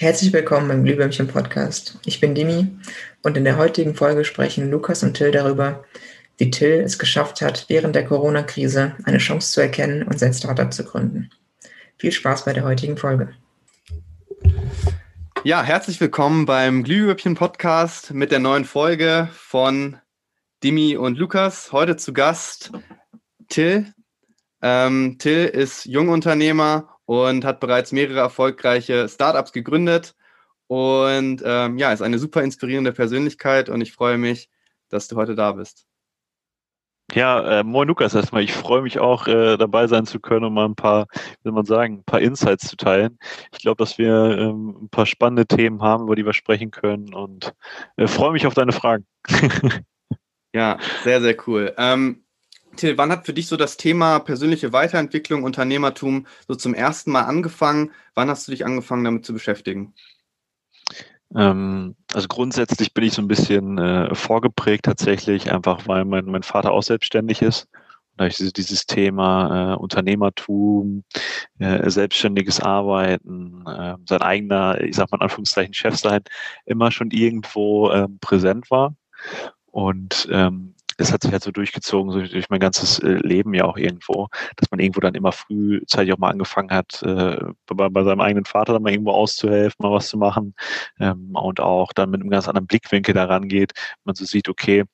Herzlich willkommen beim Glühwürmchen Podcast. Ich bin Dimi und in der heutigen Folge sprechen Lukas und Till darüber, wie Till es geschafft hat, während der Corona-Krise eine Chance zu erkennen und sein Startup zu gründen. Viel Spaß bei der heutigen Folge. Ja, herzlich willkommen beim Glühwürmchen Podcast mit der neuen Folge von Dimi und Lukas. Heute zu Gast Till. Ähm, Till ist Jungunternehmer und hat bereits mehrere erfolgreiche Startups gegründet und ähm, ja, ist eine super inspirierende Persönlichkeit und ich freue mich, dass du heute da bist. Ja, äh, moin Lukas erstmal. Ich freue mich auch, äh, dabei sein zu können und mal ein paar, wie soll man sagen, ein paar Insights zu teilen. Ich glaube, dass wir ähm, ein paar spannende Themen haben, über die wir sprechen können und äh, freue mich auf deine Fragen. ja, sehr, sehr cool. Ähm, Till, wann hat für dich so das Thema persönliche Weiterentwicklung, Unternehmertum so zum ersten Mal angefangen? Wann hast du dich angefangen, damit zu beschäftigen? Ähm, also grundsätzlich bin ich so ein bisschen äh, vorgeprägt tatsächlich, einfach weil mein, mein Vater auch selbstständig ist. Und da ich dieses, Thema äh, Unternehmertum, äh, selbstständiges Arbeiten, äh, sein eigener, ich sag mal in Anführungszeichen Chef sein, immer schon irgendwo ähm, präsent war. Und ähm, das hat sich halt so durchgezogen, so durch mein ganzes äh, Leben ja auch irgendwo, dass man irgendwo dann immer frühzeitig auch mal angefangen hat, äh, bei, bei seinem eigenen Vater dann mal irgendwo auszuhelfen, mal was zu machen ähm, und auch dann mit einem ganz anderen Blickwinkel daran geht, man so sieht, okay,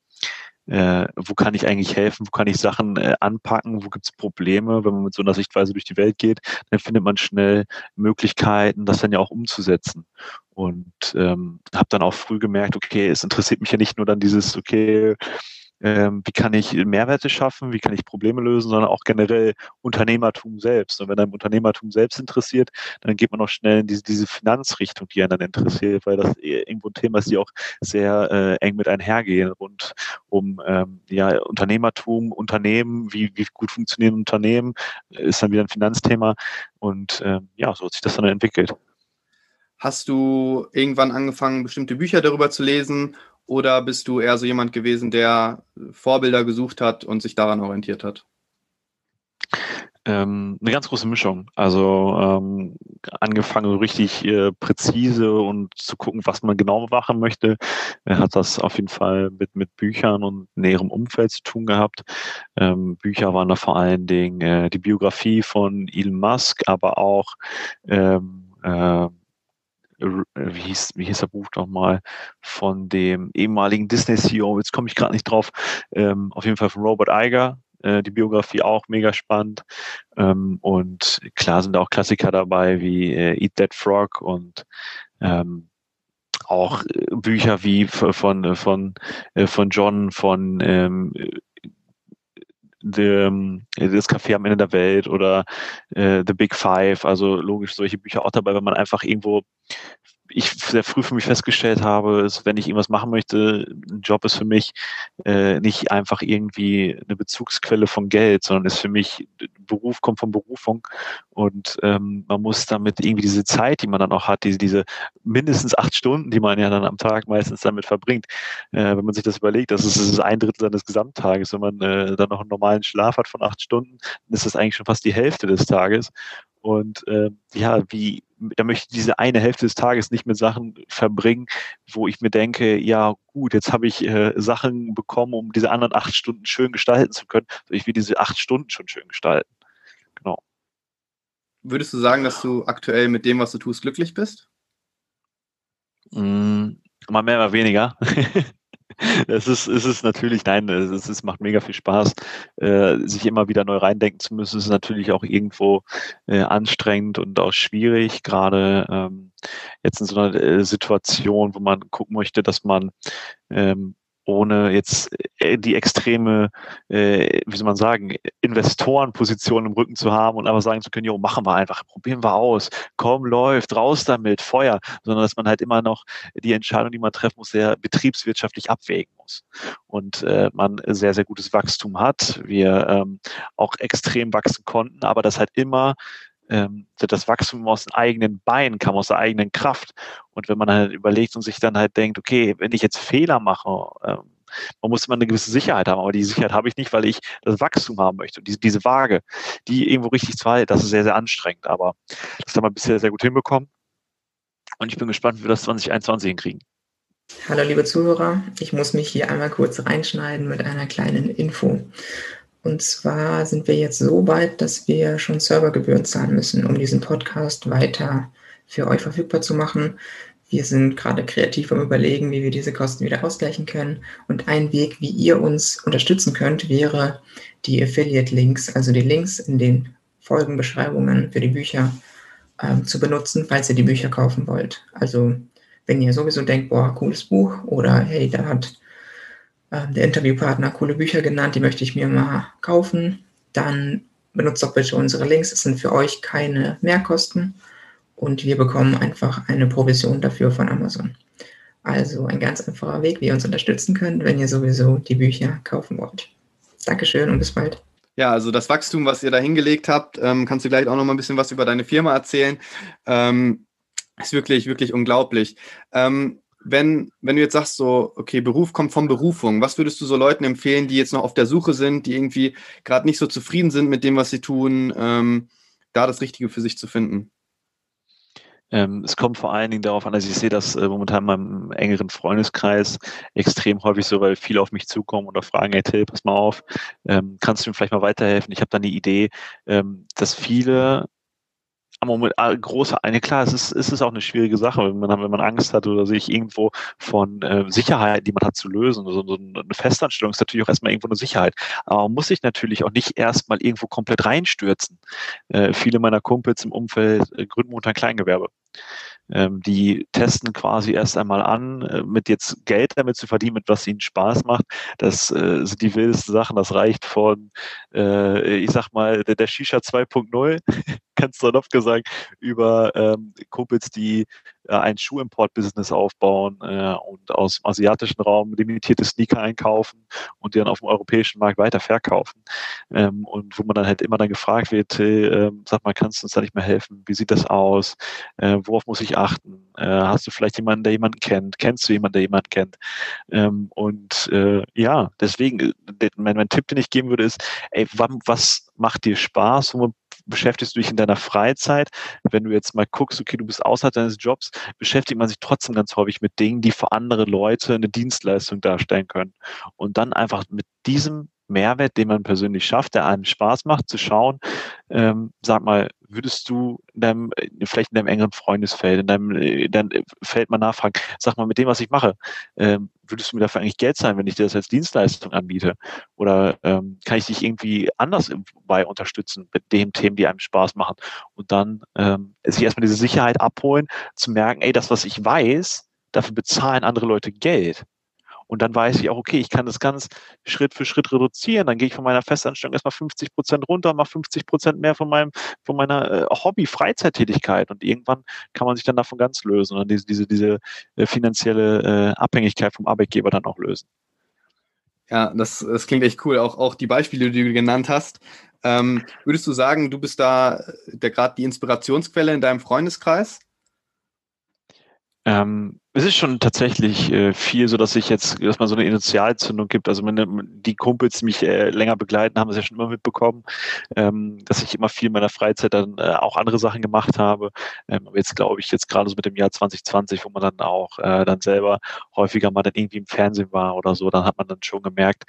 äh, wo kann ich eigentlich helfen, wo kann ich Sachen äh, anpacken, wo gibt es Probleme, wenn man mit so einer Sichtweise durch die Welt geht, dann findet man schnell Möglichkeiten, das dann ja auch umzusetzen. Und ähm, habe dann auch früh gemerkt, okay, es interessiert mich ja nicht nur dann dieses, okay, ähm, wie kann ich Mehrwerte schaffen, wie kann ich Probleme lösen, sondern auch generell Unternehmertum selbst. Und wenn einem Unternehmertum selbst interessiert, dann geht man auch schnell in diese, diese Finanzrichtung, die einen dann interessiert, weil das irgendwo ein Thema ist, die auch sehr äh, eng mit einhergehen. Und um ähm, ja, Unternehmertum, Unternehmen, wie, wie gut funktionieren Unternehmen, ist dann wieder ein Finanzthema. Und ähm, ja, so hat sich das dann entwickelt. Hast du irgendwann angefangen, bestimmte Bücher darüber zu lesen oder bist du eher so jemand gewesen, der Vorbilder gesucht hat und sich daran orientiert hat? Ähm, eine ganz große Mischung. Also ähm, angefangen richtig äh, präzise und zu gucken, was man genau machen möchte, Er hat das auf jeden Fall mit, mit Büchern und näherem Umfeld zu tun gehabt. Ähm, Bücher waren da vor allen Dingen äh, die Biografie von Elon Musk, aber auch ähm, äh, wie hieß, wie hieß der Buch nochmal, von dem ehemaligen Disney-CEO, jetzt komme ich gerade nicht drauf, ähm, auf jeden Fall von Robert Iger, äh, die Biografie auch mega spannend. Ähm, und klar sind auch Klassiker dabei wie äh, Eat That Frog und ähm, auch äh, Bücher wie von, von, äh, von John von ähm, the, das Café am Ende der Welt oder äh, The Big Five, also logisch solche Bücher auch dabei, wenn man einfach irgendwo ich sehr früh für mich festgestellt habe, ist, wenn ich irgendwas machen möchte, ein Job ist für mich äh, nicht einfach irgendwie eine Bezugsquelle von Geld, sondern ist für mich, Beruf kommt von Berufung. Und ähm, man muss damit irgendwie diese Zeit, die man dann auch hat, diese, diese mindestens acht Stunden, die man ja dann am Tag meistens damit verbringt, äh, wenn man sich das überlegt, das ist, das ist ein Drittel seines Gesamttages, wenn man äh, dann noch einen normalen Schlaf hat von acht Stunden, dann ist das eigentlich schon fast die Hälfte des Tages und äh, ja, wie, da möchte ich diese eine Hälfte des Tages nicht mit Sachen verbringen, wo ich mir denke, ja gut, jetzt habe ich äh, Sachen bekommen, um diese anderen acht Stunden schön gestalten zu können. Ich will diese acht Stunden schon schön gestalten. Genau. Würdest du sagen, dass du aktuell mit dem, was du tust, glücklich bist? Mm, mal mehr, mal weniger. Es ist, es ist natürlich, nein, es, es macht mega viel Spaß, äh, sich immer wieder neu reindenken zu müssen. Es ist natürlich auch irgendwo äh, anstrengend und auch schwierig, gerade ähm, jetzt in so einer äh, Situation, wo man gucken möchte, dass man ähm, ohne jetzt äh, die extreme, äh, wie soll man sagen, Investorenposition im Rücken zu haben und einfach sagen zu können, jo, machen wir einfach, probieren wir aus, komm, läuft, raus damit, Feuer, sondern dass man halt immer noch die Entscheidung, die man treffen muss, sehr betriebswirtschaftlich abwägen muss. Und äh, man sehr, sehr gutes Wachstum hat, wir ähm, auch extrem wachsen konnten, aber das halt immer ähm, das Wachstum aus den eigenen Beinen kam, aus der eigenen Kraft. Und wenn man halt überlegt und sich dann halt denkt, okay, wenn ich jetzt Fehler mache, ähm, man muss immer eine gewisse Sicherheit haben, aber die Sicherheit habe ich nicht, weil ich das Wachstum haben möchte. Und diese, diese Waage, die irgendwo richtig zu halten, das ist sehr, sehr anstrengend. Aber das haben wir bisher sehr gut hinbekommen. Und ich bin gespannt, wie wir das 2021 hinkriegen. Hallo liebe Zuhörer, ich muss mich hier einmal kurz reinschneiden mit einer kleinen Info. Und zwar sind wir jetzt so weit, dass wir schon Servergebühren zahlen müssen, um diesen Podcast weiter für euch verfügbar zu machen. Wir sind gerade kreativ am Überlegen, wie wir diese Kosten wieder ausgleichen können. Und ein Weg, wie ihr uns unterstützen könnt, wäre die Affiliate-Links, also die Links in den Folgenbeschreibungen für die Bücher ähm, zu benutzen, falls ihr die Bücher kaufen wollt. Also wenn ihr sowieso denkt, boah, cooles Buch oder hey, da hat äh, der Interviewpartner coole Bücher genannt, die möchte ich mir mal kaufen, dann benutzt doch bitte unsere Links. Es sind für euch keine Mehrkosten und wir bekommen einfach eine Provision dafür von Amazon. Also ein ganz einfacher Weg, wie ihr uns unterstützen könnt, wenn ihr sowieso die Bücher kaufen wollt. Dankeschön und bis bald. Ja, also das Wachstum, was ihr da hingelegt habt, ähm, kannst du gleich auch noch mal ein bisschen was über deine Firma erzählen. Ähm, ist wirklich, wirklich unglaublich. Ähm, wenn, wenn du jetzt sagst, so, okay, Beruf kommt von Berufung, was würdest du so Leuten empfehlen, die jetzt noch auf der Suche sind, die irgendwie gerade nicht so zufrieden sind mit dem, was sie tun, ähm, da das Richtige für sich zu finden? Ähm, es kommt vor allen Dingen darauf an, dass ich sehe dass äh, momentan in meinem engeren Freundeskreis extrem häufig so, weil viele auf mich zukommen oder fragen, hey Till, pass mal auf, ähm, kannst du mir vielleicht mal weiterhelfen? Ich habe da eine Idee, ähm, dass viele Moment, ah, große eine klar, es ist, es ist auch eine schwierige Sache, wenn man, wenn man Angst hat oder sich irgendwo von äh, Sicherheit, die man hat, zu lösen. Also so eine Festanstellung ist natürlich auch erstmal irgendwo eine Sicherheit. Aber man muss sich natürlich auch nicht erstmal irgendwo komplett reinstürzen. Äh, viele meiner Kumpels im Umfeld äh, gründen ein Kleingewerbe. Ähm, die testen quasi erst einmal an, äh, mit jetzt Geld damit zu verdienen, mit was ihnen Spaß macht. Das äh, sind die wildesten Sachen. Das reicht von, äh, ich sag mal, der, der Shisha 2.0, ganz salopp gesagt, über ähm, Kumpels, die ein Schuhimport-Business aufbauen äh, und aus dem asiatischen Raum limitierte Sneaker einkaufen und die dann auf dem europäischen Markt weiter verkaufen. Ähm, und wo man dann halt immer dann gefragt wird, äh, sag mal, kannst du uns da nicht mehr helfen? Wie sieht das aus? Äh, worauf muss ich achten? Äh, hast du vielleicht jemanden, der jemanden kennt? Kennst du jemanden, der jemanden kennt? Ähm, und äh, ja, deswegen, äh, mein, mein Tipp, den ich geben würde, ist, ey, was macht dir Spaß? Wo beschäftigst du dich in deiner Freizeit? Wenn du jetzt mal guckst, okay, du bist außerhalb deines Jobs, beschäftigt man sich trotzdem ganz häufig mit Dingen, die für andere Leute eine Dienstleistung darstellen können. Und dann einfach mit diesem Mehrwert, den man persönlich schafft, der einem Spaß macht, zu schauen, ähm, sag mal, würdest du in deinem, vielleicht in deinem engeren Freundesfeld, in deinem, in deinem Feld mal nachfragen, sag mal, mit dem, was ich mache, ähm, würdest du mir dafür eigentlich Geld zahlen, wenn ich dir das als Dienstleistung anbiete? Oder ähm, kann ich dich irgendwie anders bei unterstützen mit den Themen, die einem Spaß machen? Und dann ähm, sich erstmal diese Sicherheit abholen, zu merken, ey, das, was ich weiß, dafür bezahlen andere Leute Geld. Und dann weiß ich auch, okay, ich kann das ganz Schritt für Schritt reduzieren. Dann gehe ich von meiner Festanstellung erstmal 50 Prozent runter, mache 50 Prozent mehr von meinem, von meiner äh, Hobby-Freizeittätigkeit. Und irgendwann kann man sich dann davon ganz lösen und diese, diese, diese äh, finanzielle äh, Abhängigkeit vom Arbeitgeber dann auch lösen. Ja, das, das klingt echt cool. Auch, auch die Beispiele, die du genannt hast. Ähm, würdest du sagen, du bist da gerade die Inspirationsquelle in deinem Freundeskreis? Ähm, es ist schon tatsächlich äh, viel, so dass ich jetzt, dass man so eine Initialzündung gibt. Also meine, die Kumpels, die mich äh, länger begleiten, haben es ja schon immer mitbekommen, ähm, dass ich immer viel in meiner Freizeit dann äh, auch andere Sachen gemacht habe. Ähm, aber jetzt glaube ich, jetzt gerade so mit dem Jahr 2020, wo man dann auch äh, dann selber häufiger mal dann irgendwie im Fernsehen war oder so, dann hat man dann schon gemerkt,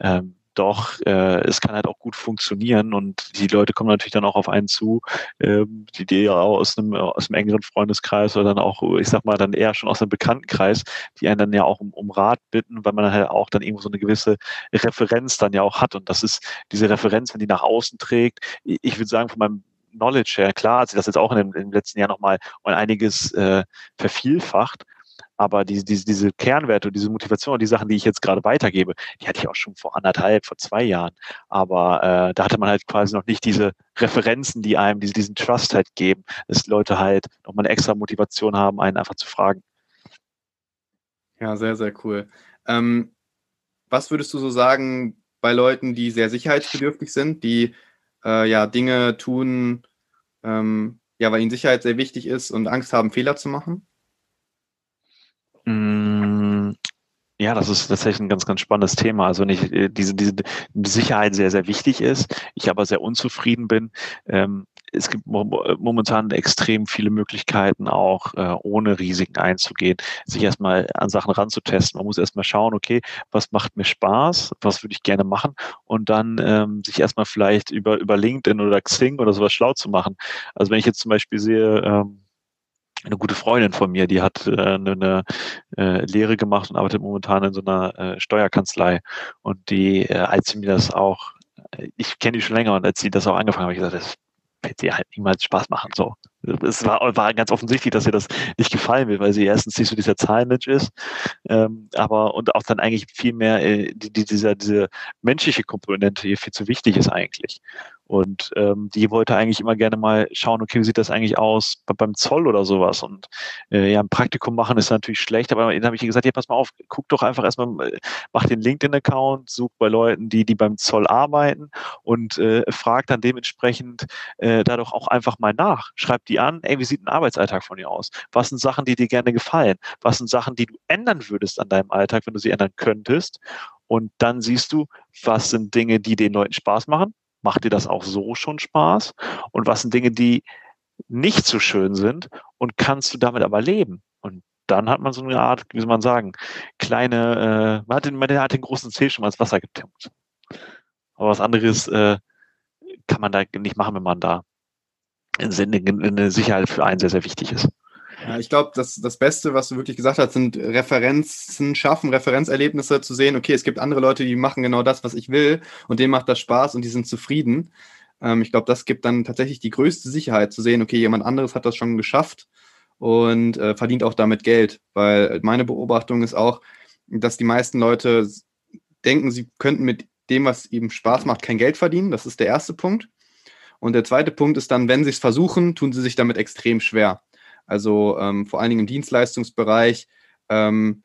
ähm, doch äh, es kann halt auch gut funktionieren und die Leute kommen natürlich dann auch auf einen zu, ähm, die, die ja auch aus einem, aus einem engeren Freundeskreis oder dann auch, ich sag mal, dann eher schon aus einem Bekanntenkreis, die einen dann ja auch um, um Rat bitten, weil man halt auch dann irgendwo so eine gewisse Referenz dann ja auch hat und das ist diese Referenz, wenn die nach außen trägt, ich, ich würde sagen, von meinem Knowledge her, klar hat sich das jetzt auch in dem, im letzten Jahr nochmal um einiges äh, vervielfacht, aber diese, diese, diese Kernwerte und diese Motivation und die Sachen, die ich jetzt gerade weitergebe, die hatte ich auch schon vor anderthalb, vor zwei Jahren. Aber äh, da hatte man halt quasi noch nicht diese Referenzen, die einem diese, diesen Trust halt geben, dass Leute halt nochmal eine extra Motivation haben, einen einfach zu fragen. Ja, sehr, sehr cool. Ähm, was würdest du so sagen bei Leuten, die sehr sicherheitsbedürftig sind, die äh, ja Dinge tun, ähm, ja, weil ihnen Sicherheit sehr wichtig ist und Angst haben, Fehler zu machen? Ja, das ist tatsächlich ein ganz, ganz spannendes Thema. Also ich äh, diese, diese Sicherheit sehr, sehr wichtig ist, ich aber sehr unzufrieden bin, ähm, es gibt momentan extrem viele Möglichkeiten, auch äh, ohne Risiken einzugehen, sich erstmal an Sachen ranzutesten. Man muss erstmal schauen, okay, was macht mir Spaß, was würde ich gerne machen und dann ähm, sich erstmal vielleicht über, über LinkedIn oder Xing oder sowas schlau zu machen. Also wenn ich jetzt zum Beispiel sehe, ähm, eine gute Freundin von mir, die hat äh, eine, äh, Lehre gemacht und arbeitet momentan in so einer äh, Steuerkanzlei. Und die, äh, als sie mir das auch, äh, ich kenne die schon länger und als sie das auch angefangen hat, habe ich gesagt, das wird dir halt niemals Spaß machen. So. Es war, war ganz offensichtlich, dass ihr das nicht gefallen will, weil sie erstens nicht so dieser Zahlenmensch ist, ähm, aber und auch dann eigentlich viel mehr äh, die, die, dieser, diese menschliche Komponente hier viel zu wichtig ist eigentlich. Und ähm, die wollte eigentlich immer gerne mal schauen, okay, wie sieht das eigentlich aus beim Zoll oder sowas? Und äh, ja, ein Praktikum machen ist natürlich schlecht, aber dann habe ich ihr gesagt, ja, pass mal auf, guck doch einfach erstmal, äh, mach den LinkedIn-Account, such bei Leuten, die, die beim Zoll arbeiten und äh, frag dann dementsprechend äh, da doch auch einfach mal nach. Schreib die an, ey, wie sieht ein Arbeitsalltag von dir aus? Was sind Sachen, die dir gerne gefallen? Was sind Sachen, die du ändern würdest an deinem Alltag, wenn du sie ändern könntest? Und dann siehst du, was sind Dinge, die den Leuten Spaß machen macht dir das auch so schon Spaß? Und was sind Dinge, die nicht so schön sind und kannst du damit aber leben? Und dann hat man so eine Art, wie soll man sagen, kleine, äh, man, hat den, man hat den großen Zeh schon mal ins Wasser getippt. Aber was anderes äh, kann man da nicht machen, wenn man da eine Sicherheit für einen sehr, sehr wichtig ist. Ja, ich glaube, das, das Beste, was du wirklich gesagt hast, sind Referenzen schaffen, Referenzerlebnisse zu sehen, okay, es gibt andere Leute, die machen genau das, was ich will und denen macht das Spaß und die sind zufrieden. Ähm, ich glaube, das gibt dann tatsächlich die größte Sicherheit zu sehen, okay, jemand anderes hat das schon geschafft und äh, verdient auch damit Geld, weil meine Beobachtung ist auch, dass die meisten Leute denken, sie könnten mit dem, was ihnen Spaß macht, kein Geld verdienen. Das ist der erste Punkt. Und der zweite Punkt ist dann, wenn sie es versuchen, tun sie sich damit extrem schwer. Also ähm, vor allen Dingen im Dienstleistungsbereich, ähm,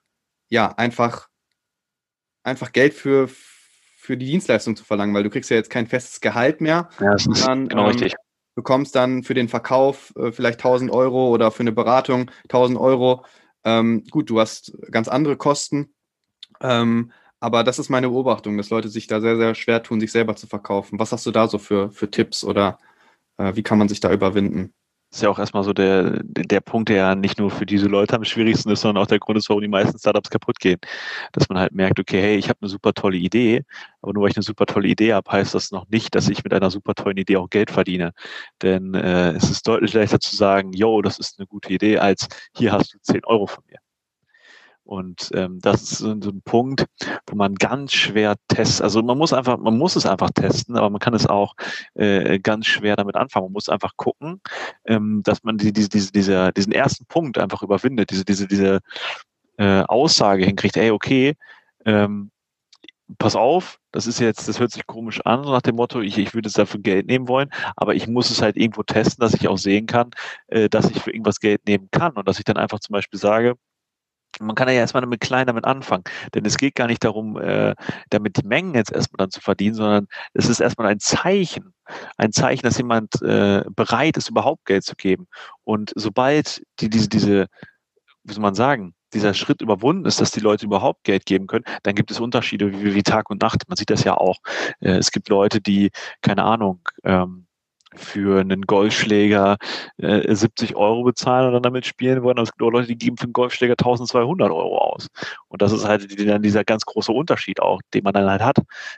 ja, einfach, einfach Geld für, für die Dienstleistung zu verlangen, weil du kriegst ja jetzt kein festes Gehalt mehr, ja, das ist sondern genau ähm, bekommst dann für den Verkauf äh, vielleicht 1000 Euro oder für eine Beratung 1000 Euro. Ähm, gut, du hast ganz andere Kosten, ähm, aber das ist meine Beobachtung, dass Leute sich da sehr, sehr schwer tun, sich selber zu verkaufen. Was hast du da so für, für Tipps oder äh, wie kann man sich da überwinden? Ist ja auch erstmal so der, der Punkt, der ja nicht nur für diese Leute am schwierigsten ist, sondern auch der Grund ist, warum die meisten Startups kaputt gehen. Dass man halt merkt, okay, hey, ich habe eine super tolle Idee, aber nur weil ich eine super tolle Idee habe, heißt das noch nicht, dass ich mit einer super tollen Idee auch Geld verdiene. Denn äh, es ist deutlich leichter zu sagen, yo, das ist eine gute Idee, als hier hast du 10 Euro von mir. Und ähm, das ist so, ein Punkt, wo man ganz schwer testet. Also man muss einfach, man muss es einfach testen, aber man kann es auch äh, ganz schwer damit anfangen. Man muss einfach gucken, ähm, dass man die, diese, diese, dieser, diesen ersten Punkt einfach überwindet, diese, diese, diese äh, Aussage hinkriegt, ey, okay, ähm, pass auf, das ist jetzt, das hört sich komisch an, nach dem Motto, ich, ich würde es dafür Geld nehmen wollen, aber ich muss es halt irgendwo testen, dass ich auch sehen kann, äh, dass ich für irgendwas Geld nehmen kann und dass ich dann einfach zum Beispiel sage, man kann ja erstmal mit klein damit anfangen, denn es geht gar nicht darum, äh, damit die Mengen jetzt erstmal dann zu verdienen, sondern es ist erstmal ein Zeichen, ein Zeichen, dass jemand äh, bereit ist, überhaupt Geld zu geben. Und sobald die, diese, diese, wie soll man sagen, dieser Schritt überwunden ist, dass die Leute überhaupt Geld geben können, dann gibt es Unterschiede wie, wie Tag und Nacht. Man sieht das ja auch. Äh, es gibt Leute, die, keine Ahnung, ähm, für einen Golfschläger äh, 70 Euro bezahlen und dann damit spielen wollen. Es gibt auch Leute, die geben für einen Golfschläger 1200 Euro aus. Und das ist halt dann dieser ganz große Unterschied auch, den man dann halt hat.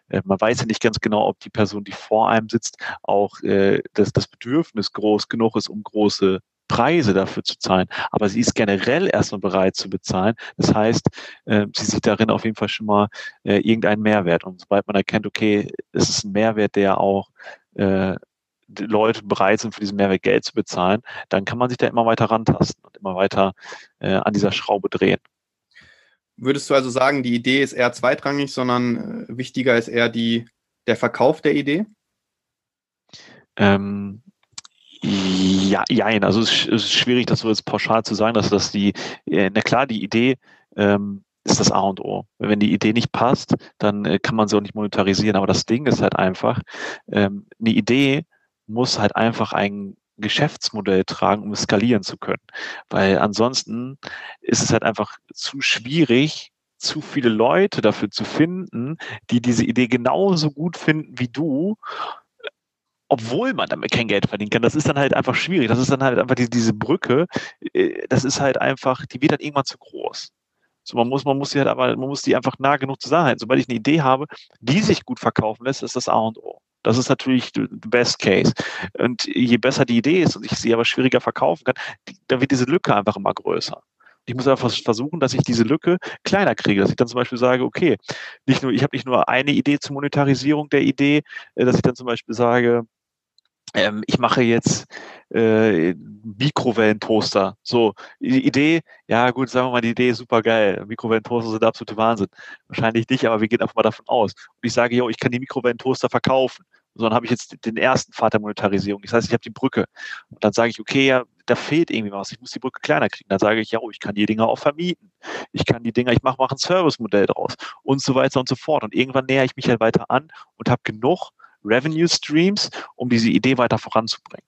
Äh, man weiß ja nicht ganz genau, ob die Person, die vor einem sitzt, auch äh, das, das Bedürfnis groß genug ist, um große Preise dafür zu zahlen. Aber sie ist generell erstmal bereit zu bezahlen. Das heißt, äh, sie sieht darin auf jeden Fall schon mal äh, irgendeinen Mehrwert. Und sobald man erkennt, okay, es ist ein Mehrwert, der auch äh, Leute bereit sind, für diesen Mehrwert Geld zu bezahlen, dann kann man sich da immer weiter rantasten und immer weiter äh, an dieser Schraube drehen. Würdest du also sagen, die Idee ist eher zweitrangig, sondern äh, wichtiger ist eher die, der Verkauf der Idee? Ähm, ja, jein. Also es ist schwierig, das so jetzt pauschal zu sagen, dass das die, äh, na klar, die Idee ähm, ist das A und O. Wenn die Idee nicht passt, dann äh, kann man sie auch nicht monetarisieren. Aber das Ding ist halt einfach, ähm, eine Idee muss halt einfach ein Geschäftsmodell tragen, um es skalieren zu können. Weil ansonsten ist es halt einfach zu schwierig, zu viele Leute dafür zu finden, die diese Idee genauso gut finden wie du obwohl man damit kein Geld verdienen kann. Das ist dann halt einfach schwierig. Das ist dann halt einfach die, diese Brücke. Äh, das ist halt einfach, die wird dann irgendwann zu groß. So, man muss, man muss die halt aber, man muss die einfach nah genug zusammenhalten. Sobald ich eine Idee habe, die sich gut verkaufen lässt, ist das A und O. Das ist natürlich the best case. Und je besser die Idee ist und ich sie aber schwieriger verkaufen kann, dann wird diese Lücke einfach immer größer. Ich muss einfach versuchen, dass ich diese Lücke kleiner kriege, dass ich dann zum Beispiel sage, okay, nicht nur, ich habe nicht nur eine Idee zur Monetarisierung der Idee, äh, dass ich dann zum Beispiel sage, ähm, ich mache jetzt äh, Mikrowellentoaster. So, die Idee, ja gut, sagen wir mal, die Idee ist super geil. Mikrowellentoaster sind der absolute Wahnsinn. Wahrscheinlich nicht, aber wir gehen einfach mal davon aus. Und ich sage, jo, ich kann die Mikrowellentoaster verkaufen. So, dann habe ich jetzt den ersten Pfad der Monetarisierung. Das heißt, ich habe die Brücke. Und dann sage ich, okay, ja, da fehlt irgendwie was. Ich muss die Brücke kleiner kriegen. Dann sage ich, ja, oh, ich kann die Dinger auch vermieten. Ich kann die Dinger, ich mache mach ein Service-Modell draus und so weiter und so fort. Und irgendwann näher ich mich halt weiter an und habe genug Revenue Streams, um diese Idee weiter voranzubringen.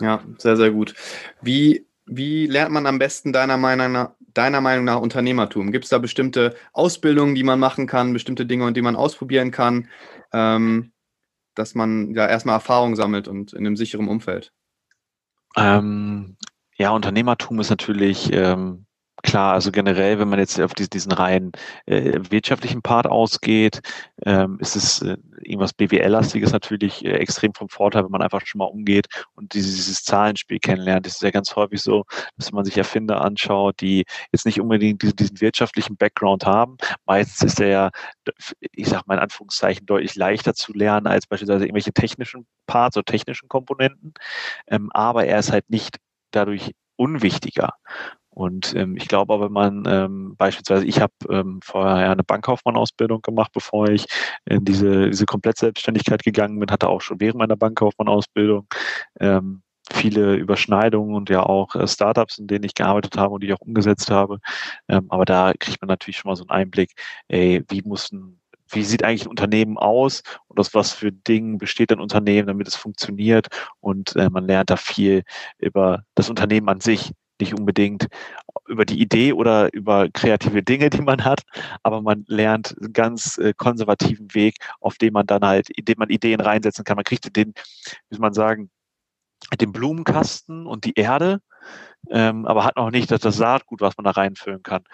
Ja, sehr, sehr gut. Wie, wie lernt man am besten deiner Meinung nach, deiner Meinung nach Unternehmertum? Gibt es da bestimmte Ausbildungen, die man machen kann, bestimmte Dinge, die man ausprobieren kann, ähm, dass man ja erstmal Erfahrung sammelt und in einem sicheren Umfeld? Ähm, ja, Unternehmertum ist natürlich ähm, Klar, also generell, wenn man jetzt auf diesen, rein äh, wirtschaftlichen Part ausgeht, ähm, ist es äh, irgendwas BWL-lastiges natürlich äh, extrem vom Vorteil, wenn man einfach schon mal umgeht und dieses, dieses Zahlenspiel kennenlernt. Das ist ja ganz häufig so, dass man sich Erfinder anschaut, die jetzt nicht unbedingt diesen, diesen wirtschaftlichen Background haben. Meistens ist der ja, ich sag mal in Anführungszeichen, deutlich leichter zu lernen als beispielsweise irgendwelche technischen Parts oder technischen Komponenten. Ähm, aber er ist halt nicht dadurch unwichtiger. Und ähm, ich glaube aber, wenn man ähm, beispielsweise, ich habe ähm, vorher eine Bankkaufmann-Ausbildung gemacht, bevor ich in diese, diese Komplettselbstständigkeit gegangen bin, hatte auch schon während meiner Bankkaufmann-Ausbildung ähm, viele Überschneidungen und ja auch äh, Startups, in denen ich gearbeitet habe und die ich auch umgesetzt habe. Ähm, aber da kriegt man natürlich schon mal so einen Einblick, ey, wie muss ein wie sieht eigentlich ein Unternehmen aus und aus was für Dingen besteht ein Unternehmen, damit es funktioniert. Und äh, man lernt da viel über das Unternehmen an sich, nicht unbedingt über die Idee oder über kreative Dinge, die man hat, aber man lernt einen ganz äh, konservativen Weg, auf dem man dann halt, in man Ideen reinsetzen kann. Man kriegt den, wie man sagen, den Blumenkasten und die Erde, ähm, aber hat noch nicht das, das Saatgut, was man da reinfüllen kann.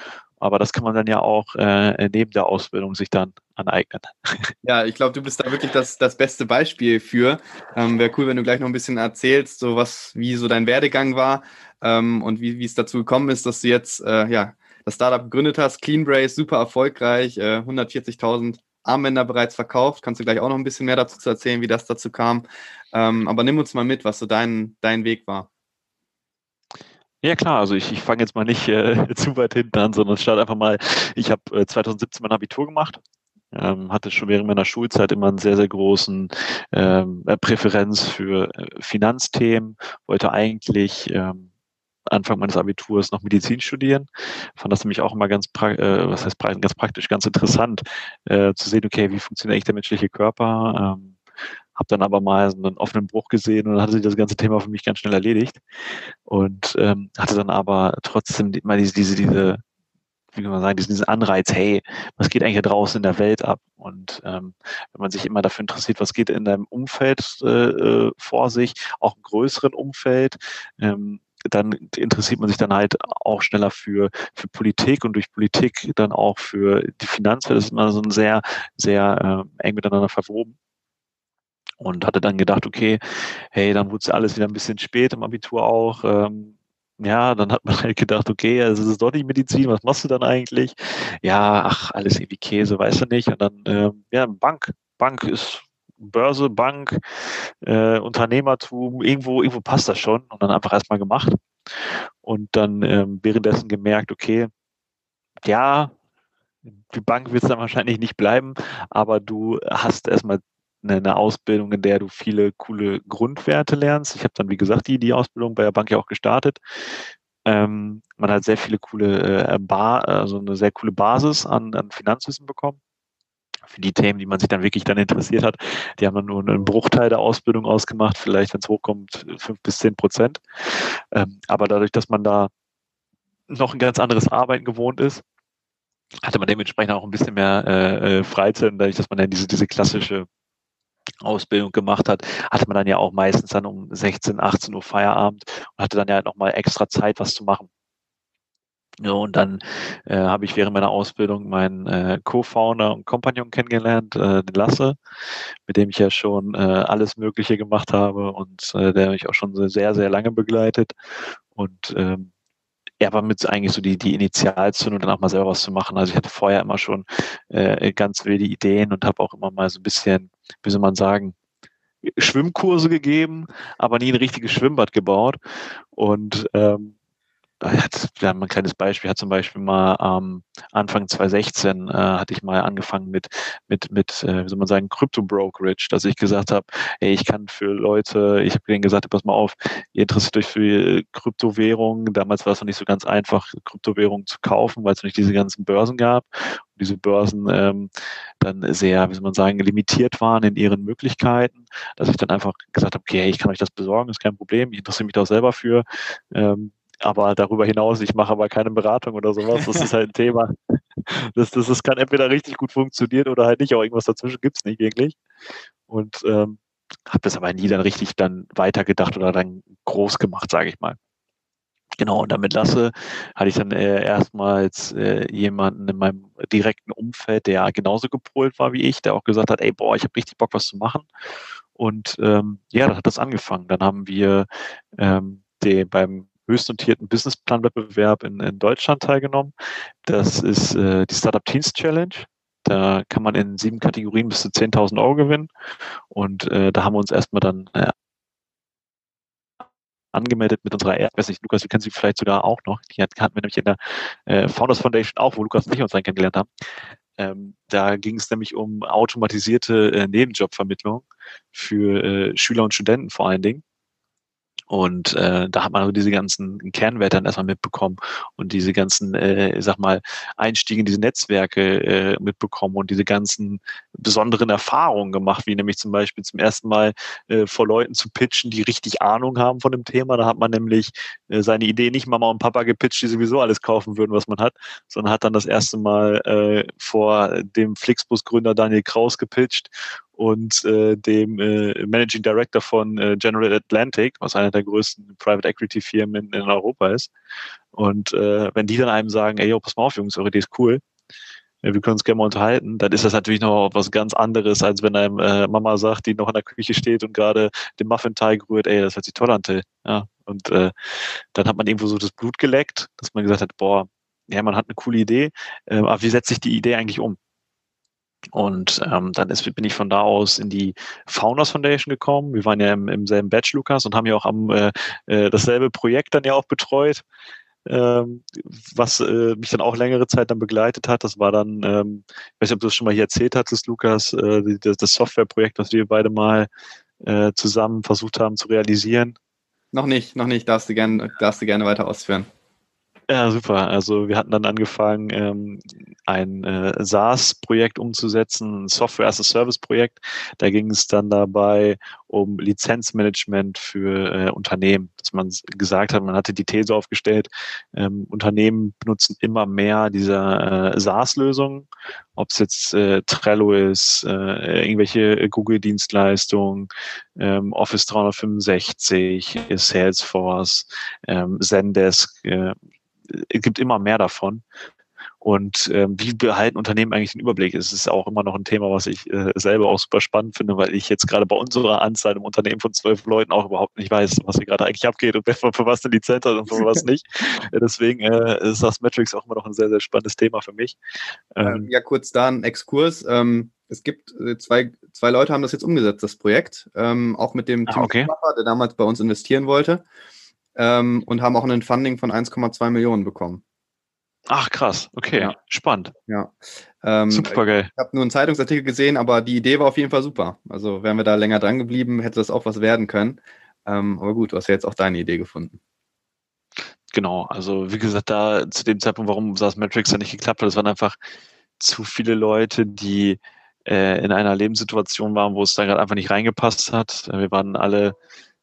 Aber das kann man dann ja auch äh, neben der Ausbildung sich dann aneignen. Ja, ich glaube, du bist da wirklich das, das beste Beispiel für. Ähm, Wäre cool, wenn du gleich noch ein bisschen erzählst, so was, wie so dein Werdegang war ähm, und wie, es dazu gekommen ist, dass du jetzt äh, ja, das Startup gegründet hast. Cleanbrace, super erfolgreich, äh, 140.000 Armbänder bereits verkauft. Kannst du gleich auch noch ein bisschen mehr dazu erzählen, wie das dazu kam. Ähm, aber nimm uns mal mit, was so dein, dein Weg war. Ja klar, also ich, ich fange jetzt mal nicht äh, zu weit hinten an, sondern starte einfach mal, ich habe äh, 2017 mein Abitur gemacht, ähm, hatte schon während meiner Schulzeit immer einen sehr, sehr großen ähm, Präferenz für äh, Finanzthemen, wollte eigentlich ähm, Anfang meines Abiturs noch Medizin studieren. Fand das nämlich auch immer ganz, äh, was heißt ganz praktisch, ganz interessant äh, zu sehen, okay, wie funktioniert eigentlich der menschliche Körper? Ähm, habe dann aber mal so einen offenen Bruch gesehen und dann hatte sich das ganze Thema für mich ganz schnell erledigt und ähm, hatte dann aber trotzdem immer diese, diese, diese wie kann man sagen, diesen, Anreiz, hey, was geht eigentlich da draußen in der Welt ab? Und ähm, wenn man sich immer dafür interessiert, was geht in deinem Umfeld äh, äh vor sich, auch im größeren Umfeld, ähm, dann interessiert man sich dann halt auch schneller für, für Politik und durch Politik dann auch für die Finanzwelt. Das ist immer so ein sehr, sehr äh, eng miteinander verwoben und hatte dann gedacht, okay, hey, dann wurde es alles wieder ein bisschen spät im Abitur auch. Ähm, ja, dann hat man halt gedacht, okay, also es ist doch nicht Medizin, was machst du dann eigentlich? Ja, ach, alles irgendwie Käse, weißt du nicht. Und dann, ähm, ja, Bank. Bank ist Börse, Bank, äh, Unternehmertum, irgendwo, irgendwo passt das schon. Und dann einfach erstmal gemacht. Und dann ähm, währenddessen gemerkt, okay, ja, die Bank wird es dann wahrscheinlich nicht bleiben, aber du hast erstmal eine Ausbildung, in der du viele coole Grundwerte lernst. Ich habe dann, wie gesagt, die, die Ausbildung bei der Bank ja auch gestartet. Ähm, man hat sehr viele coole äh, Bar, also eine sehr coole Basis an, an Finanzwissen bekommen. Für die Themen, die man sich dann wirklich dann interessiert hat, die haben dann nur einen Bruchteil der Ausbildung ausgemacht, vielleicht, wenn es hochkommt, fünf bis zehn Prozent. Ähm, aber dadurch, dass man da noch ein ganz anderes Arbeiten gewohnt ist, hatte man dementsprechend auch ein bisschen mehr äh, äh Freizeit, dadurch, dass man dann diese, diese klassische Ausbildung gemacht hat, hatte man dann ja auch meistens dann um 16, 18 Uhr Feierabend und hatte dann ja nochmal extra Zeit, was zu machen. Ja, und dann äh, habe ich während meiner Ausbildung meinen äh, Co-Founder und Kompagnon kennengelernt, äh, den Lasse, mit dem ich ja schon äh, alles Mögliche gemacht habe und äh, der mich auch schon sehr, sehr lange begleitet. Und ähm, er war mit eigentlich so die, die Initialzündung, dann auch mal selber was zu machen. Also ich hatte vorher immer schon äh, ganz wilde Ideen und habe auch immer mal so ein bisschen, wie soll man sagen, Schwimmkurse gegeben, aber nie ein richtiges Schwimmbad gebaut. Und ähm, hat, wir haben ein kleines Beispiel, hat zum Beispiel mal ähm, Anfang 2016 äh, hatte ich mal angefangen mit, mit, mit äh, wie soll man sagen, Crypto-Brokerage, dass ich gesagt habe, ey, ich kann für Leute, ich habe denen gesagt, pass mal auf, ihr interessiert euch für Kryptowährungen, damals war es noch nicht so ganz einfach, Kryptowährungen zu kaufen, weil es nicht diese ganzen Börsen gab. Und diese Börsen ähm, dann sehr, wie soll man sagen, limitiert waren in ihren Möglichkeiten, dass ich dann einfach gesagt habe, okay, ich kann euch das besorgen, ist kein Problem, ich interessiere mich da auch selber für, ähm, aber darüber hinaus, ich mache aber keine Beratung oder sowas. Das ist halt ein Thema. Das, das, das kann entweder richtig gut funktionieren oder halt nicht. Auch irgendwas dazwischen gibt es nicht wirklich. Und ähm, habe das aber nie dann richtig dann weitergedacht oder dann groß gemacht, sage ich mal. Genau, und damit Lasse hatte ich dann äh, erstmals äh, jemanden in meinem direkten Umfeld, der genauso gepolt war wie ich, der auch gesagt hat, ey, boah, ich habe richtig Bock, was zu machen. Und ähm, ja, da hat das angefangen. Dann haben wir ähm, die, beim höchstnotierten Businessplan-Wettbewerb in, in Deutschland teilgenommen. Das ist äh, die Startup Teens Challenge. Da kann man in sieben Kategorien bis zu 10.000 Euro gewinnen. Und äh, da haben wir uns erstmal dann äh, angemeldet mit unserer, ich weiß nicht, Lukas, wir kennen sie vielleicht sogar auch noch. Die hatten wir nämlich in der äh, Founders Foundation auch, wo Lukas und ich uns dann kennengelernt haben. Ähm, da ging es nämlich um automatisierte äh, Nebenjobvermittlung für äh, Schüler und Studenten vor allen Dingen. Und äh, da hat man also diese ganzen Kernwerte dann erstmal mitbekommen und diese ganzen, äh, sag mal, Einstiege in diese Netzwerke äh, mitbekommen und diese ganzen besonderen Erfahrungen gemacht, wie nämlich zum Beispiel zum ersten Mal äh, vor Leuten zu pitchen, die richtig Ahnung haben von dem Thema. Da hat man nämlich äh, seine Idee nicht Mama und Papa gepitcht, die sowieso alles kaufen würden, was man hat, sondern hat dann das erste Mal äh, vor dem Flixbus-Gründer Daniel Kraus gepitcht und äh, dem äh, Managing Director von äh, General Atlantic, was einer der größten Private Equity Firmen in, in Europa ist. Und äh, wenn die dann einem sagen, ey, yo, pass mal auf, Jungs, eure Idee ist cool, wir können uns gerne mal unterhalten, dann ist das natürlich noch was ganz anderes, als wenn einem äh, Mama sagt, die noch in der Küche steht und gerade den Muffin-Teig rührt, ey, das hört sich toll an, Till. Ja, und äh, dann hat man irgendwo so das Blut geleckt, dass man gesagt hat, boah, ja, man hat eine coole Idee, äh, aber wie setze ich die Idee eigentlich um? Und ähm, dann ist, bin ich von da aus in die Founders Foundation gekommen. Wir waren ja im, im selben Batch, Lukas, und haben ja auch am äh, äh, dasselbe Projekt dann ja auch betreut, ähm, was äh, mich dann auch längere Zeit dann begleitet hat. Das war dann, ähm, ich weiß nicht, ob du das schon mal hier erzählt hattest, Lukas, äh, das, das Softwareprojekt, was wir beide mal äh, zusammen versucht haben zu realisieren. Noch nicht, noch nicht. Darfst du gerne, darfst du gerne weiter ausführen. Ja, super. Also wir hatten dann angefangen, ähm, ein äh, SaaS-Projekt umzusetzen, ein Software-as-a-Service-Projekt. Da ging es dann dabei um Lizenzmanagement für äh, Unternehmen, dass man gesagt hat, man hatte die These aufgestellt, ähm, Unternehmen benutzen immer mehr dieser äh, SaaS-Lösungen, ob es jetzt äh, Trello ist, äh, irgendwelche Google-Dienstleistungen, ähm, Office 365, Salesforce, ähm, Zendesk, äh, es gibt immer mehr davon. Und ähm, wie behalten Unternehmen eigentlich den Überblick? Es ist auch immer noch ein Thema, was ich äh, selber auch super spannend finde, weil ich jetzt gerade bei unserer Anzahl im Unternehmen von zwölf Leuten auch überhaupt nicht weiß, was hier gerade eigentlich abgeht und wer für was eine Lizenz hat und für was nicht. Deswegen äh, ist das Metrics auch immer noch ein sehr, sehr spannendes Thema für mich. Ähm, ja, kurz da ein Exkurs. Ähm, es gibt äh, zwei, zwei Leute haben das jetzt umgesetzt, das Projekt, ähm, auch mit dem ah, Tim okay. Schaffer, der damals bei uns investieren wollte ähm, und haben auch ein Funding von 1,2 Millionen bekommen. Ach krass, okay, ja. spannend. Ja. Ähm, super geil. Ich habe nur einen Zeitungsartikel gesehen, aber die Idee war auf jeden Fall super. Also wären wir da länger dran geblieben, hätte das auch was werden können. Ähm, aber gut, du hast ja jetzt auch deine Idee gefunden. Genau, also wie gesagt, da zu dem Zeitpunkt, warum SaaS Metrics ja nicht geklappt hat, das waren einfach zu viele Leute, die äh, in einer Lebenssituation waren, wo es da gerade einfach nicht reingepasst hat. Wir waren alle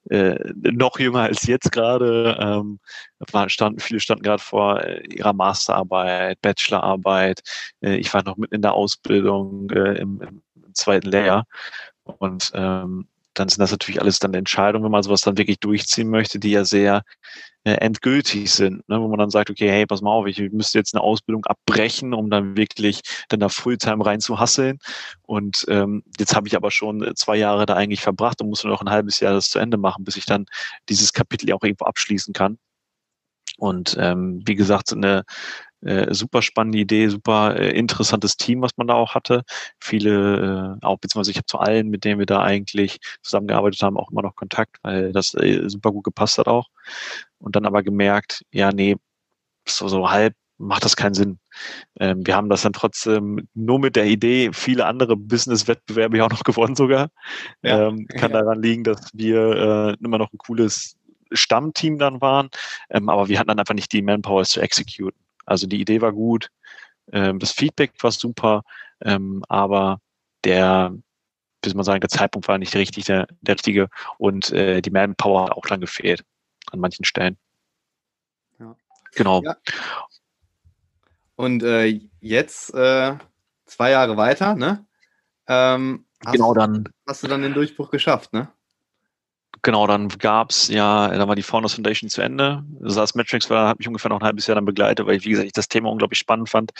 äh, noch jünger als jetzt gerade. Ähm, standen, viele standen gerade vor äh, ihrer Masterarbeit, Bachelorarbeit. Äh, ich war noch mit in der Ausbildung äh, im, im, zweiten Lehrjahr. Und ähm, dann sind das natürlich alles dann Entscheidungen, wenn man sowas dann wirklich durchziehen möchte, die ja sehr äh, endgültig sind, ne? wo man dann sagt, okay, hey, pass mal auf, ich müsste jetzt eine Ausbildung abbrechen, um dann wirklich dann da Fulltime rein zu hasseln. Und ähm, jetzt habe ich aber schon zwei Jahre da eigentlich verbracht und muss nur noch ein halbes Jahr das zu Ende machen, bis ich dann dieses Kapitel auch irgendwo abschließen kann. Und ähm, wie gesagt, eine äh, super spannende Idee, super äh, interessantes Team, was man da auch hatte. Viele, äh, auch beziehungsweise ich habe zu allen, mit denen wir da eigentlich zusammengearbeitet haben, auch immer noch Kontakt, weil das äh, super gut gepasst hat auch. Und dann aber gemerkt, ja, nee, so, so halb macht das keinen Sinn. Ähm, wir haben das dann trotzdem nur mit der Idee, viele andere Business-Wettbewerbe ja auch noch gewonnen sogar. Ja, ähm, kann ja. daran liegen, dass wir äh, immer noch ein cooles Stammteam dann waren, ähm, aber wir hatten dann einfach nicht die Manpower zu executen. Also die Idee war gut, ähm, das Feedback war super, ähm, aber der, wie man sagen, der Zeitpunkt war nicht richtig, der, der richtige und äh, die Manpower hat auch dann gefehlt an manchen Stellen. Ja. Genau. Ja. Und äh, jetzt äh, zwei Jahre weiter, ne? Ähm, genau dann. Hast du dann den Durchbruch geschafft, ne? Genau, dann gab's ja, dann war die Founders Foundation zu Ende. SaaS Metrics war, hat mich ungefähr noch ein halbes Jahr dann begleitet, weil ich, wie gesagt, ich das Thema unglaublich spannend fand.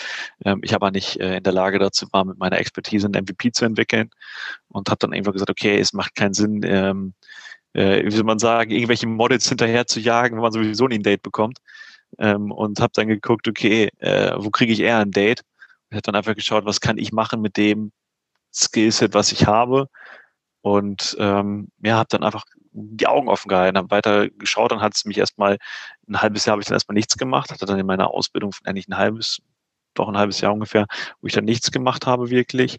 Ähm, ich aber nicht äh, in der Lage dazu war, mit meiner Expertise ein MVP zu entwickeln und habe dann einfach gesagt, okay, es macht keinen Sinn, ähm, äh, wie soll man sagen, irgendwelche Models hinterher zu jagen, wenn man sowieso nie ein Date bekommt. Ähm, und habe dann geguckt, okay, äh, wo kriege ich eher ein Date? Ich habe dann einfach geschaut, was kann ich machen mit dem Skillset, was ich habe und ähm, ja, habe dann einfach die Augen offen gehalten, habe weiter geschaut, dann hat es mich erstmal ein halbes Jahr habe ich dann erstmal nichts gemacht, hatte dann in meiner Ausbildung eigentlich ein halbes, doch ein halbes Jahr ungefähr, wo ich dann nichts gemacht habe wirklich,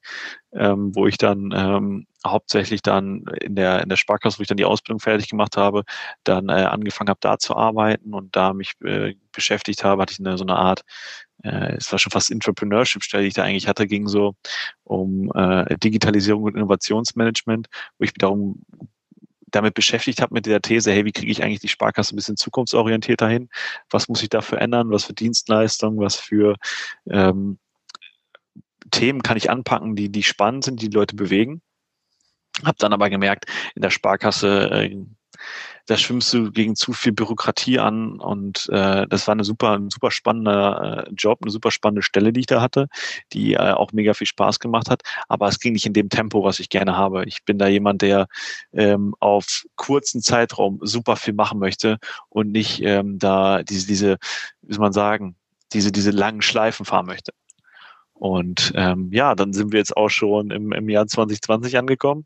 ähm, wo ich dann ähm, hauptsächlich dann in der in der Sparkasse, wo ich dann die Ausbildung fertig gemacht habe, dann äh, angefangen habe da zu arbeiten und da mich äh, beschäftigt habe, hatte ich eine, so eine Art äh, es war schon fast Entrepreneurship-Stelle, die ich da eigentlich hatte, ging so um äh, Digitalisierung und Innovationsmanagement, wo ich mich darum damit beschäftigt habe mit der These, hey, wie kriege ich eigentlich die Sparkasse ein bisschen zukunftsorientierter hin? Was muss ich dafür ändern? Was für Dienstleistungen? Was für ähm, Themen kann ich anpacken, die, die spannend sind, die, die Leute bewegen? Hab dann aber gemerkt, in der Sparkasse äh, da schwimmst du gegen zu viel Bürokratie an und äh, das war eine super, ein super spannender äh, Job, eine super spannende Stelle, die ich da hatte, die äh, auch mega viel Spaß gemacht hat, aber es ging nicht in dem Tempo, was ich gerne habe. Ich bin da jemand, der ähm, auf kurzen Zeitraum super viel machen möchte und nicht ähm, da diese, diese, wie soll man sagen, diese, diese langen Schleifen fahren möchte. Und ähm, ja, dann sind wir jetzt auch schon im, im Jahr 2020 angekommen.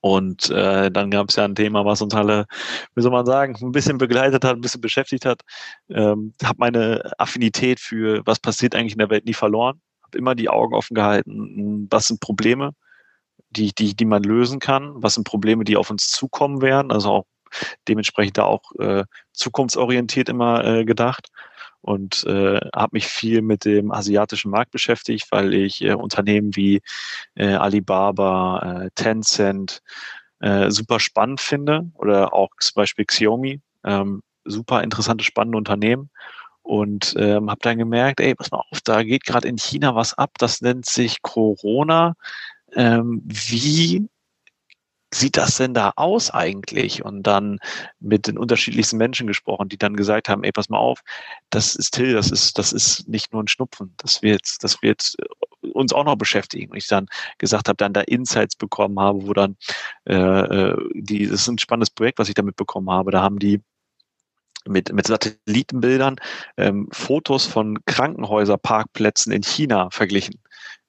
Und äh, dann gab es ja ein Thema, was uns alle, wie soll man sagen, ein bisschen begleitet hat, ein bisschen beschäftigt hat. Ähm, habe meine Affinität für, was passiert eigentlich in der Welt, nie verloren. Habe immer die Augen offen gehalten, was sind Probleme, die, die, die man lösen kann, was sind Probleme, die auf uns zukommen werden. Also auch dementsprechend da auch äh, zukunftsorientiert immer äh, gedacht und äh, habe mich viel mit dem asiatischen Markt beschäftigt, weil ich äh, Unternehmen wie äh, Alibaba, äh, Tencent äh, super spannend finde oder auch zum Beispiel Xiaomi, ähm, super interessante, spannende Unternehmen und ähm, habe dann gemerkt, ey, pass mal auf, da geht gerade in China was ab, das nennt sich Corona. Ähm, wie sieht das denn da aus eigentlich? Und dann mit den unterschiedlichsten Menschen gesprochen, die dann gesagt haben, ey, pass mal auf, das ist Till, das ist, das ist nicht nur ein Schnupfen, das wird, das wird uns auch noch beschäftigen. Und ich dann gesagt habe, dann da Insights bekommen habe, wo dann äh, äh die, das ist ein spannendes Projekt, was ich damit bekommen habe. Da haben die mit, mit Satellitenbildern ähm, Fotos von Krankenhäuserparkplätzen in China verglichen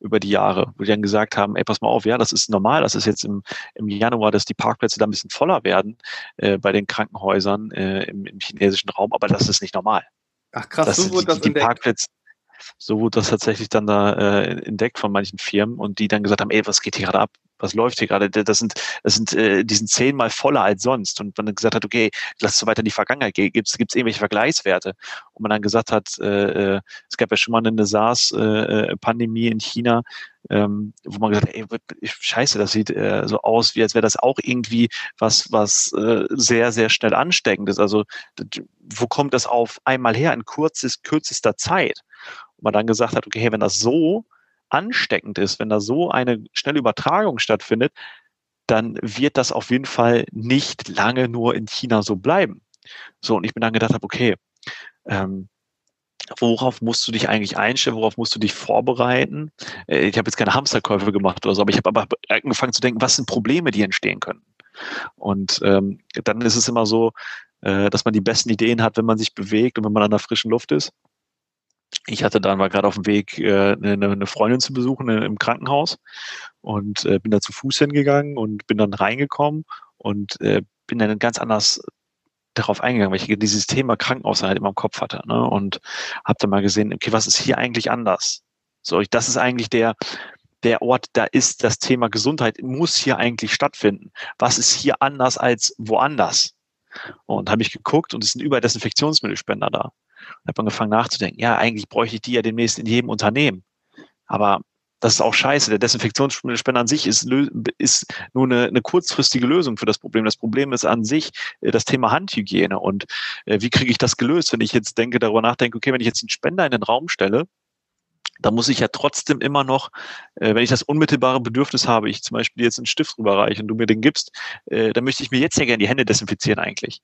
über die Jahre, wo die dann gesagt haben, ey, pass mal auf, ja, das ist normal, das ist jetzt im, im Januar, dass die Parkplätze da ein bisschen voller werden äh, bei den Krankenhäusern äh, im, im chinesischen Raum, aber das ist nicht normal. Ach krass, das, so wurde das die, die Parkplätze, so wurde das tatsächlich dann da äh, entdeckt von manchen Firmen und die dann gesagt haben, ey, was geht hier gerade ab? Was läuft hier gerade? Das sind, das sind, äh, die sind zehnmal voller als sonst. Und man dann gesagt hat, okay, lass so weiter in die Vergangenheit gehen. Gibt es irgendwelche Vergleichswerte? Und man dann gesagt hat, äh, äh, es gab ja schon mal eine SARS-Pandemie äh, in China, ähm, wo man gesagt hat, ey, scheiße, das sieht äh, so aus, wie als wäre das auch irgendwie was, was äh, sehr, sehr schnell ansteckend ist. Also wo kommt das auf einmal her in kurzes, kürzester Zeit? Und man dann gesagt hat, okay, wenn das so ansteckend ist, wenn da so eine schnelle Übertragung stattfindet, dann wird das auf jeden Fall nicht lange nur in China so bleiben. So, und ich bin dann gedacht habe, okay, ähm, worauf musst du dich eigentlich einstellen, worauf musst du dich vorbereiten? Äh, ich habe jetzt keine Hamsterkäufe gemacht oder so, aber ich habe aber angefangen zu denken, was sind Probleme, die entstehen können. Und ähm, dann ist es immer so, äh, dass man die besten Ideen hat, wenn man sich bewegt und wenn man an der frischen Luft ist. Ich hatte dann war gerade auf dem Weg, äh, eine, eine Freundin zu besuchen äh, im Krankenhaus und äh, bin da zu Fuß hingegangen und bin dann reingekommen und bin dann ganz anders darauf eingegangen, weil ich dieses Thema Krankenhaus halt immer im Kopf hatte. Ne? Und habe dann mal gesehen, okay, was ist hier eigentlich anders? So, ich, das ist eigentlich der, der Ort, da ist das Thema Gesundheit, muss hier eigentlich stattfinden. Was ist hier anders als woanders? Und habe ich geguckt und es sind überall Desinfektionsmittelspender da. Und habe angefangen nachzudenken, ja, eigentlich bräuchte ich die ja demnächst in jedem Unternehmen. Aber das ist auch scheiße. Der Desinfektionsspender an sich ist, ist nur eine, eine, kurzfristige Lösung für das Problem. Das Problem ist an sich äh, das Thema Handhygiene. Und äh, wie kriege ich das gelöst, wenn ich jetzt denke, darüber nachdenke, okay, wenn ich jetzt einen Spender in den Raum stelle, da muss ich ja trotzdem immer noch, äh, wenn ich das unmittelbare Bedürfnis habe, ich zum Beispiel jetzt einen Stift rüberreiche und du mir den gibst, dann möchte ich mir jetzt ja gerne die Hände desinfizieren eigentlich.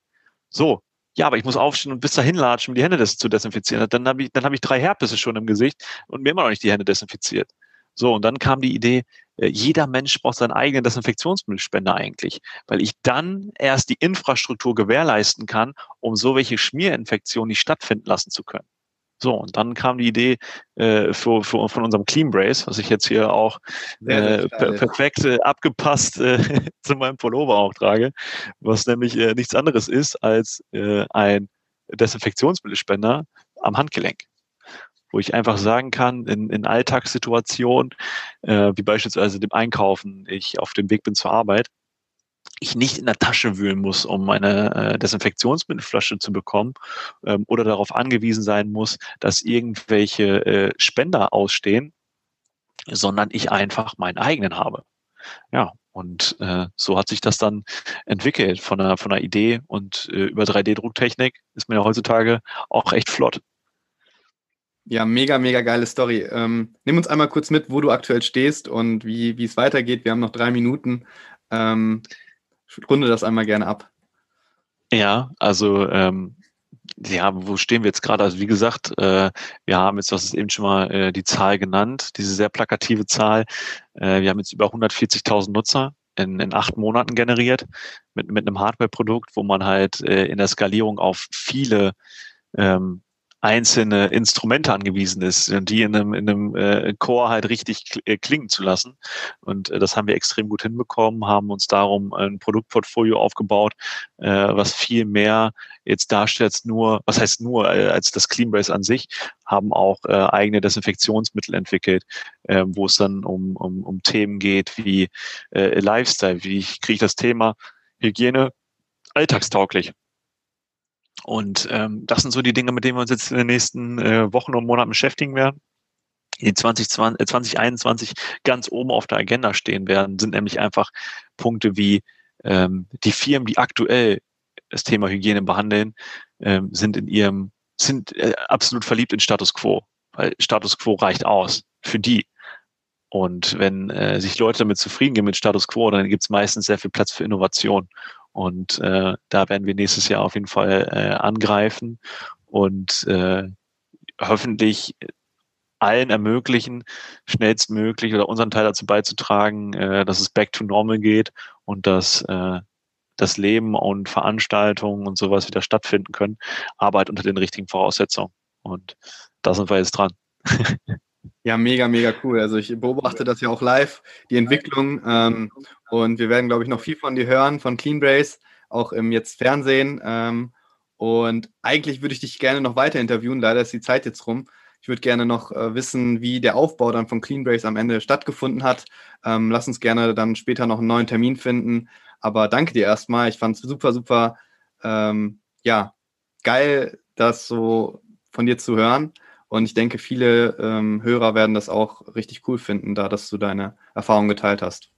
So, ja, aber ich muss aufstehen und bis dahin latschen, um die Hände des zu desinfizieren. Dann habe ich, dann hab ich drei Herpes schon im Gesicht und mir immer noch nicht die Hände desinfiziert. So, und dann kam die Idee, äh, jeder Mensch braucht seinen eigenen Desinfektionsmittelspender eigentlich, weil ich dann erst die Infrastruktur gewährleisten kann, um so welche Schmierinfektionen nicht stattfinden lassen zu können. So, und dann kam die Idee äh, für, für, von unserem Clean Brace, was ich jetzt hier auch äh, per perfekt äh, abgepasst äh, zu meinem Pullover auch trage, was nämlich äh, nichts anderes ist als äh, ein Desinfektionsmittelspender am Handgelenk. Wo ich einfach sagen kann, in, in Alltagssituationen, äh, wie beispielsweise dem Einkaufen, ich auf dem Weg bin zur Arbeit, ich nicht in der Tasche wühlen muss, um meine äh, Desinfektionsmittelflasche zu bekommen ähm, oder darauf angewiesen sein muss, dass irgendwelche äh, Spender ausstehen, sondern ich einfach meinen eigenen habe. Ja, und äh, so hat sich das dann entwickelt von einer, von einer Idee und äh, über 3D-Drucktechnik ist mir ja heutzutage auch echt flott. Ja, mega, mega geile Story. Ähm, nimm uns einmal kurz mit, wo du aktuell stehst und wie, wie es weitergeht. Wir haben noch drei Minuten. Ähm, runde das einmal gerne ab. Ja, also ähm, ja, wo stehen wir jetzt gerade? Also wie gesagt, äh, wir haben jetzt, was ist eben schon mal äh, die Zahl genannt, diese sehr plakative Zahl. Äh, wir haben jetzt über 140.000 Nutzer in, in acht Monaten generiert mit, mit einem Hardware-Produkt, wo man halt äh, in der Skalierung auf viele ähm, einzelne Instrumente angewiesen ist und die in einem, in einem äh, Core halt richtig äh, klingen zu lassen. Und äh, das haben wir extrem gut hinbekommen, haben uns darum ein Produktportfolio aufgebaut, äh, was viel mehr jetzt darstellt nur, was heißt nur, äh, als das Cleanbrace an sich, haben auch äh, eigene Desinfektionsmittel entwickelt, äh, wo es dann um, um, um Themen geht wie äh, Lifestyle, wie kriege ich das Thema Hygiene alltagstauglich. Und ähm, das sind so die Dinge, mit denen wir uns jetzt in den nächsten äh, Wochen und Monaten beschäftigen werden. Die 2020, äh, 2021 ganz oben auf der Agenda stehen werden, sind nämlich einfach Punkte wie ähm, die Firmen, die aktuell das Thema Hygiene behandeln, ähm, sind in ihrem, sind äh, absolut verliebt in Status Quo, weil Status Quo reicht aus für die. Und wenn äh, sich Leute damit zufrieden geben mit Status Quo, dann gibt es meistens sehr viel Platz für Innovation. Und äh, da werden wir nächstes Jahr auf jeden Fall äh, angreifen und äh, hoffentlich allen ermöglichen, schnellstmöglich oder unseren Teil dazu beizutragen, äh, dass es back to normal geht und dass äh, das Leben und Veranstaltungen und sowas wieder stattfinden können. Arbeit unter den richtigen Voraussetzungen. Und da sind wir jetzt dran. Ja, mega, mega cool. Also ich beobachte das ja auch live, die Entwicklung. Ähm, und wir werden, glaube ich, noch viel von dir hören, von Clean Brace, auch im jetzt Fernsehen. Ähm, und eigentlich würde ich dich gerne noch weiter interviewen. Leider ist die Zeit jetzt rum. Ich würde gerne noch äh, wissen, wie der Aufbau dann von Clean Brace am Ende stattgefunden hat. Ähm, lass uns gerne dann später noch einen neuen Termin finden. Aber danke dir erstmal. Ich fand es super, super, ähm, ja, geil, das so von dir zu hören. Und ich denke, viele ähm, Hörer werden das auch richtig cool finden, da dass du deine Erfahrung geteilt hast.